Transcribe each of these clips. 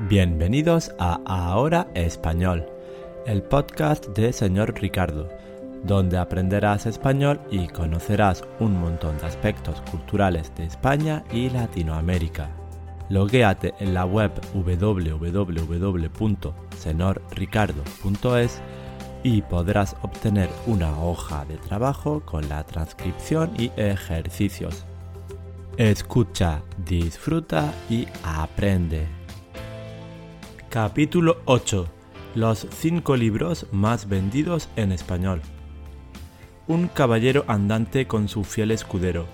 Bienvenidos a Ahora Español, el podcast de señor Ricardo, donde aprenderás español y conocerás un montón de aspectos culturales de España y Latinoamérica. Loguéate en la web www.senorricardo.es y podrás obtener una hoja de trabajo con la transcripción y ejercicios. Escucha, disfruta y aprende. Capítulo 8. Los 5 libros más vendidos en español. Un caballero andante con su fiel escudero.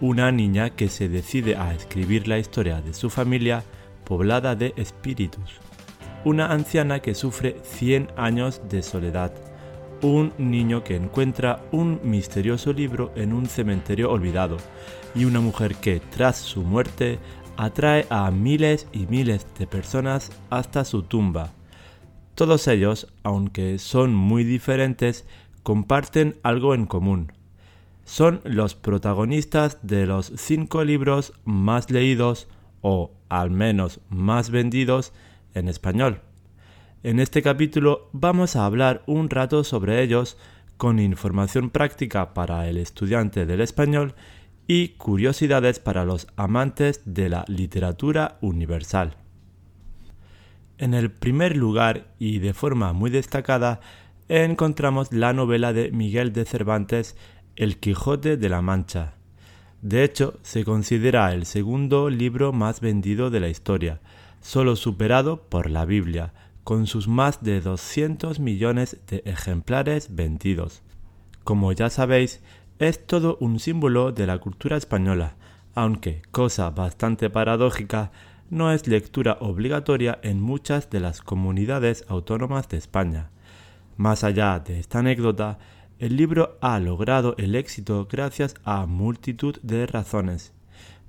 Una niña que se decide a escribir la historia de su familia poblada de espíritus. Una anciana que sufre 100 años de soledad. Un niño que encuentra un misterioso libro en un cementerio olvidado. Y una mujer que, tras su muerte, atrae a miles y miles de personas hasta su tumba. Todos ellos, aunque son muy diferentes, comparten algo en común. Son los protagonistas de los cinco libros más leídos o al menos más vendidos en español. En este capítulo vamos a hablar un rato sobre ellos con información práctica para el estudiante del español y curiosidades para los amantes de la literatura universal. En el primer lugar y de forma muy destacada encontramos la novela de Miguel de Cervantes El Quijote de la Mancha. De hecho, se considera el segundo libro más vendido de la historia, solo superado por la Biblia, con sus más de 200 millones de ejemplares vendidos. Como ya sabéis, es todo un símbolo de la cultura española, aunque, cosa bastante paradójica, no es lectura obligatoria en muchas de las comunidades autónomas de España. Más allá de esta anécdota, el libro ha logrado el éxito gracias a multitud de razones,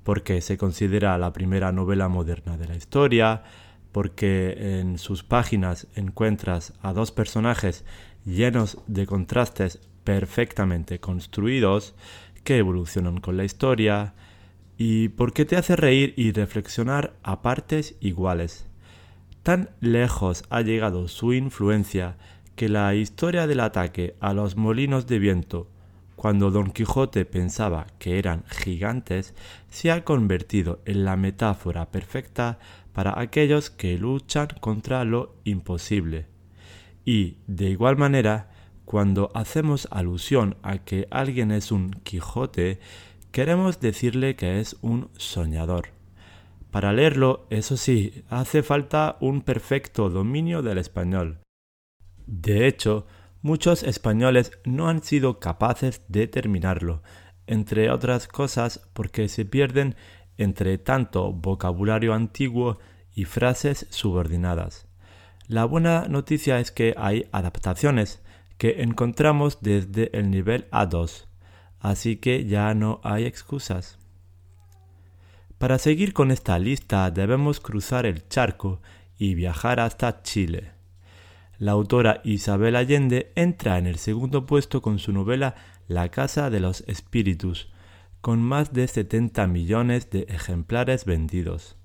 porque se considera la primera novela moderna de la historia, porque en sus páginas encuentras a dos personajes llenos de contrastes perfectamente construidos que evolucionan con la historia y porque te hace reír y reflexionar a partes iguales. Tan lejos ha llegado su influencia que la historia del ataque a los molinos de viento cuando Don Quijote pensaba que eran gigantes, se ha convertido en la metáfora perfecta para aquellos que luchan contra lo imposible. Y, de igual manera, cuando hacemos alusión a que alguien es un Quijote, queremos decirle que es un soñador. Para leerlo, eso sí, hace falta un perfecto dominio del español. De hecho, muchos españoles no han sido capaces de terminarlo, entre otras cosas porque se pierden entre tanto vocabulario antiguo y frases subordinadas. La buena noticia es que hay adaptaciones, que encontramos desde el nivel A2, así que ya no hay excusas. Para seguir con esta lista debemos cruzar el charco y viajar hasta Chile. La autora Isabel Allende entra en el segundo puesto con su novela La Casa de los Espíritus, con más de 70 millones de ejemplares vendidos.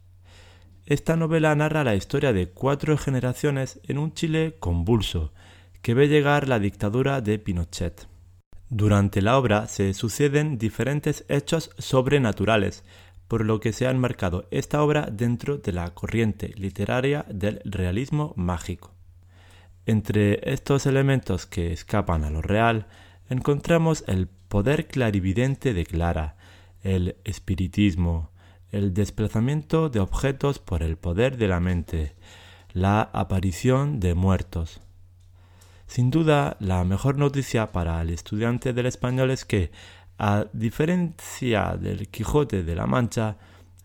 Esta novela narra la historia de cuatro generaciones en un Chile convulso, que ve llegar la dictadura de Pinochet. Durante la obra se suceden diferentes hechos sobrenaturales, por lo que se ha enmarcado esta obra dentro de la corriente literaria del realismo mágico. Entre estos elementos que escapan a lo real, encontramos el poder clarividente de Clara, el espiritismo, el desplazamiento de objetos por el poder de la mente, la aparición de muertos, sin duda, la mejor noticia para el estudiante del español es que, a diferencia del Quijote de la Mancha,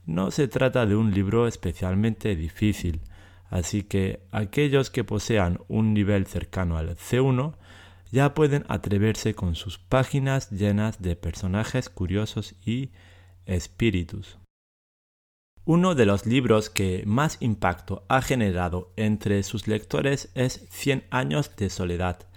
no se trata de un libro especialmente difícil, así que aquellos que posean un nivel cercano al C1 ya pueden atreverse con sus páginas llenas de personajes curiosos y espíritus. Uno de los libros que más impacto ha generado entre sus lectores es Cien años de soledad.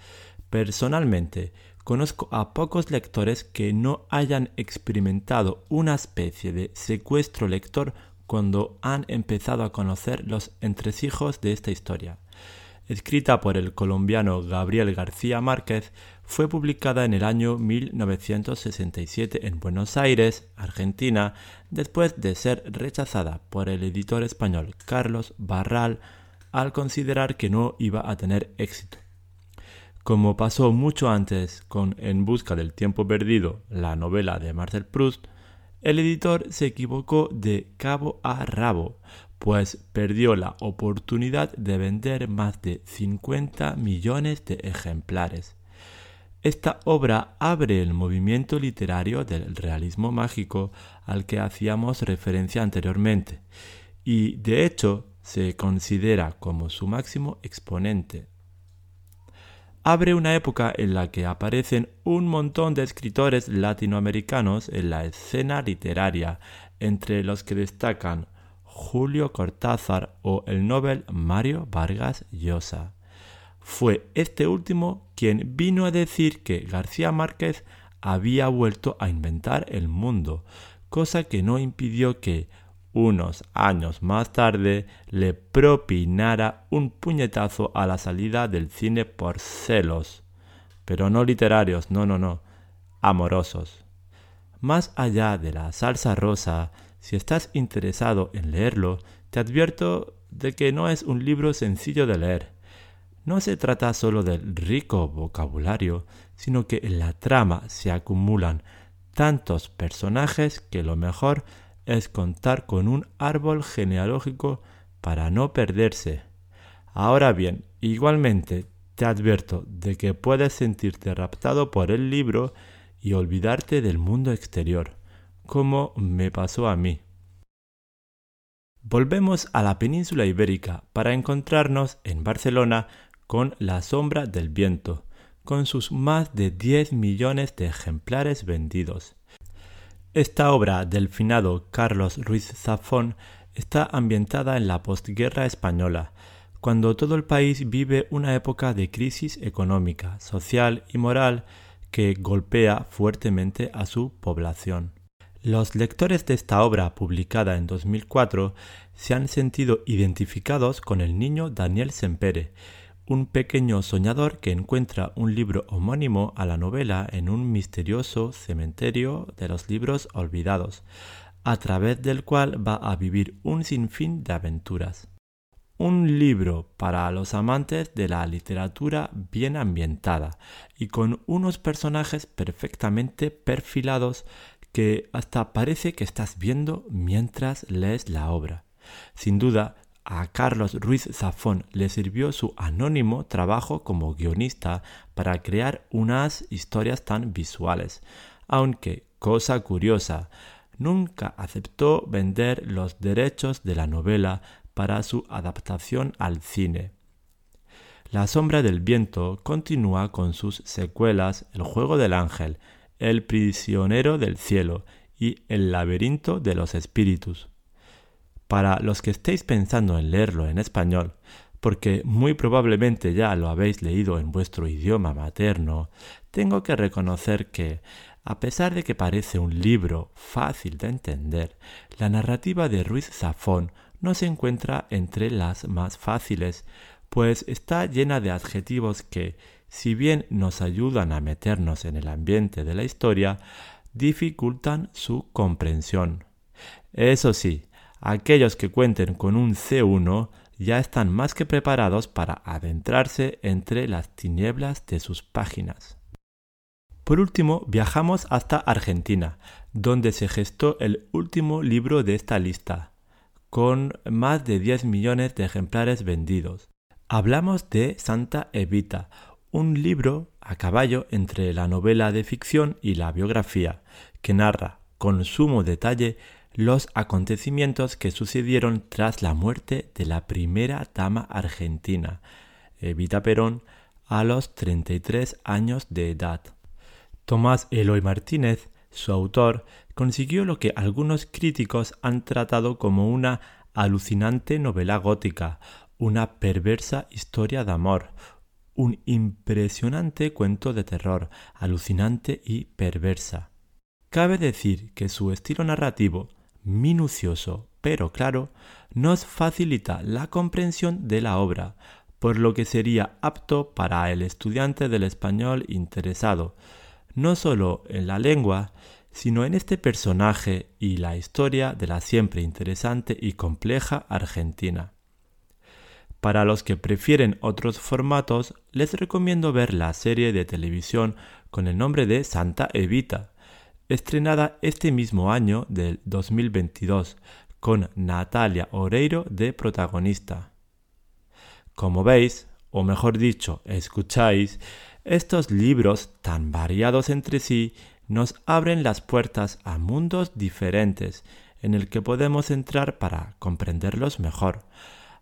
Personalmente, conozco a pocos lectores que no hayan experimentado una especie de secuestro lector cuando han empezado a conocer los entresijos de esta historia. Escrita por el colombiano Gabriel García Márquez, fue publicada en el año 1967 en Buenos Aires, Argentina, después de ser rechazada por el editor español Carlos Barral al considerar que no iba a tener éxito. Como pasó mucho antes con En Busca del Tiempo Perdido, la novela de Marcel Proust, el editor se equivocó de cabo a rabo, pues perdió la oportunidad de vender más de 50 millones de ejemplares. Esta obra abre el movimiento literario del realismo mágico al que hacíamos referencia anteriormente, y de hecho se considera como su máximo exponente abre una época en la que aparecen un montón de escritores latinoamericanos en la escena literaria, entre los que destacan Julio Cortázar o el Nobel Mario Vargas Llosa. Fue este último quien vino a decir que García Márquez había vuelto a inventar el mundo, cosa que no impidió que, unos años más tarde le propinara un puñetazo a la salida del cine por celos, pero no literarios, no, no, no, amorosos. Más allá de la salsa rosa, si estás interesado en leerlo, te advierto de que no es un libro sencillo de leer. No se trata solo del rico vocabulario, sino que en la trama se acumulan tantos personajes que lo mejor es contar con un árbol genealógico para no perderse. Ahora bien, igualmente te advierto de que puedes sentirte raptado por el libro y olvidarte del mundo exterior, como me pasó a mí. Volvemos a la península ibérica para encontrarnos en Barcelona con La sombra del viento, con sus más de 10 millones de ejemplares vendidos. Esta obra del finado Carlos Ruiz Zafón está ambientada en la postguerra española, cuando todo el país vive una época de crisis económica, social y moral que golpea fuertemente a su población. Los lectores de esta obra, publicada en 2004, se han sentido identificados con el niño Daniel Sempere, un pequeño soñador que encuentra un libro homónimo a la novela en un misterioso cementerio de los libros olvidados, a través del cual va a vivir un sinfín de aventuras. Un libro para los amantes de la literatura bien ambientada y con unos personajes perfectamente perfilados que hasta parece que estás viendo mientras lees la obra. Sin duda, a Carlos Ruiz Zafón le sirvió su anónimo trabajo como guionista para crear unas historias tan visuales, aunque, cosa curiosa, nunca aceptó vender los derechos de la novela para su adaptación al cine. La sombra del viento continúa con sus secuelas El juego del ángel, El prisionero del cielo y El laberinto de los espíritus. Para los que estéis pensando en leerlo en español, porque muy probablemente ya lo habéis leído en vuestro idioma materno, tengo que reconocer que, a pesar de que parece un libro fácil de entender, la narrativa de Ruiz Zafón no se encuentra entre las más fáciles, pues está llena de adjetivos que, si bien nos ayudan a meternos en el ambiente de la historia, dificultan su comprensión. Eso sí, aquellos que cuenten con un C1 ya están más que preparados para adentrarse entre las tinieblas de sus páginas. Por último, viajamos hasta Argentina, donde se gestó el último libro de esta lista, con más de 10 millones de ejemplares vendidos. Hablamos de Santa Evita, un libro a caballo entre la novela de ficción y la biografía, que narra con sumo detalle los acontecimientos que sucedieron tras la muerte de la primera dama argentina, Evita Perón, a los 33 años de edad. Tomás Eloy Martínez, su autor, consiguió lo que algunos críticos han tratado como una alucinante novela gótica, una perversa historia de amor, un impresionante cuento de terror, alucinante y perversa. Cabe decir que su estilo narrativo minucioso pero claro, nos facilita la comprensión de la obra, por lo que sería apto para el estudiante del español interesado, no solo en la lengua, sino en este personaje y la historia de la siempre interesante y compleja Argentina. Para los que prefieren otros formatos, les recomiendo ver la serie de televisión con el nombre de Santa Evita, estrenada este mismo año del 2022, con Natalia Oreiro de protagonista. Como veis, o mejor dicho, escucháis, estos libros tan variados entre sí nos abren las puertas a mundos diferentes en el que podemos entrar para comprenderlos mejor.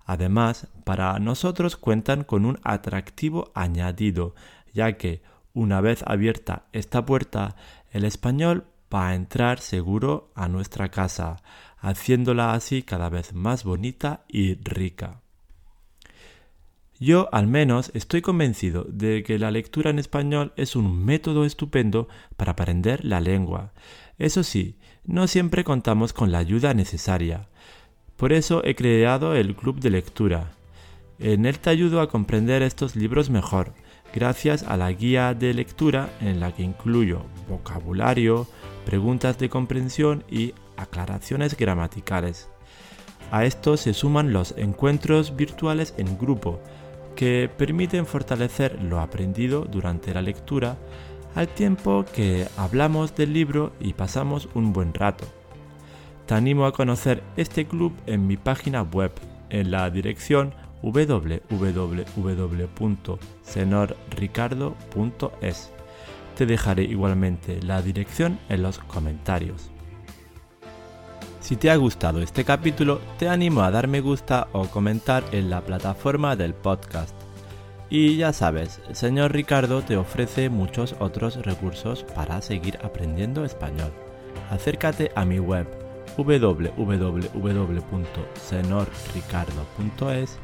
Además, para nosotros cuentan con un atractivo añadido, ya que, una vez abierta esta puerta, el español va a entrar seguro a nuestra casa, haciéndola así cada vez más bonita y rica. Yo al menos estoy convencido de que la lectura en español es un método estupendo para aprender la lengua. Eso sí, no siempre contamos con la ayuda necesaria. Por eso he creado el club de lectura. En él te ayudo a comprender estos libros mejor, gracias a la guía de lectura en la que incluyo vocabulario, preguntas de comprensión y aclaraciones gramaticales. A esto se suman los encuentros virtuales en grupo, que permiten fortalecer lo aprendido durante la lectura al tiempo que hablamos del libro y pasamos un buen rato. Te animo a conocer este club en mi página web en la dirección www.senorricardo.es. Te dejaré igualmente la dirección en los comentarios. Si te ha gustado este capítulo, te animo a dar me gusta o comentar en la plataforma del podcast. Y ya sabes, señor Ricardo te ofrece muchos otros recursos para seguir aprendiendo español. Acércate a mi web www.senorricardo.es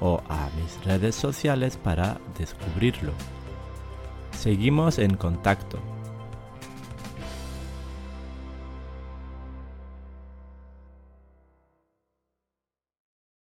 o a mis redes sociales para descubrirlo. Seguimos en contacto.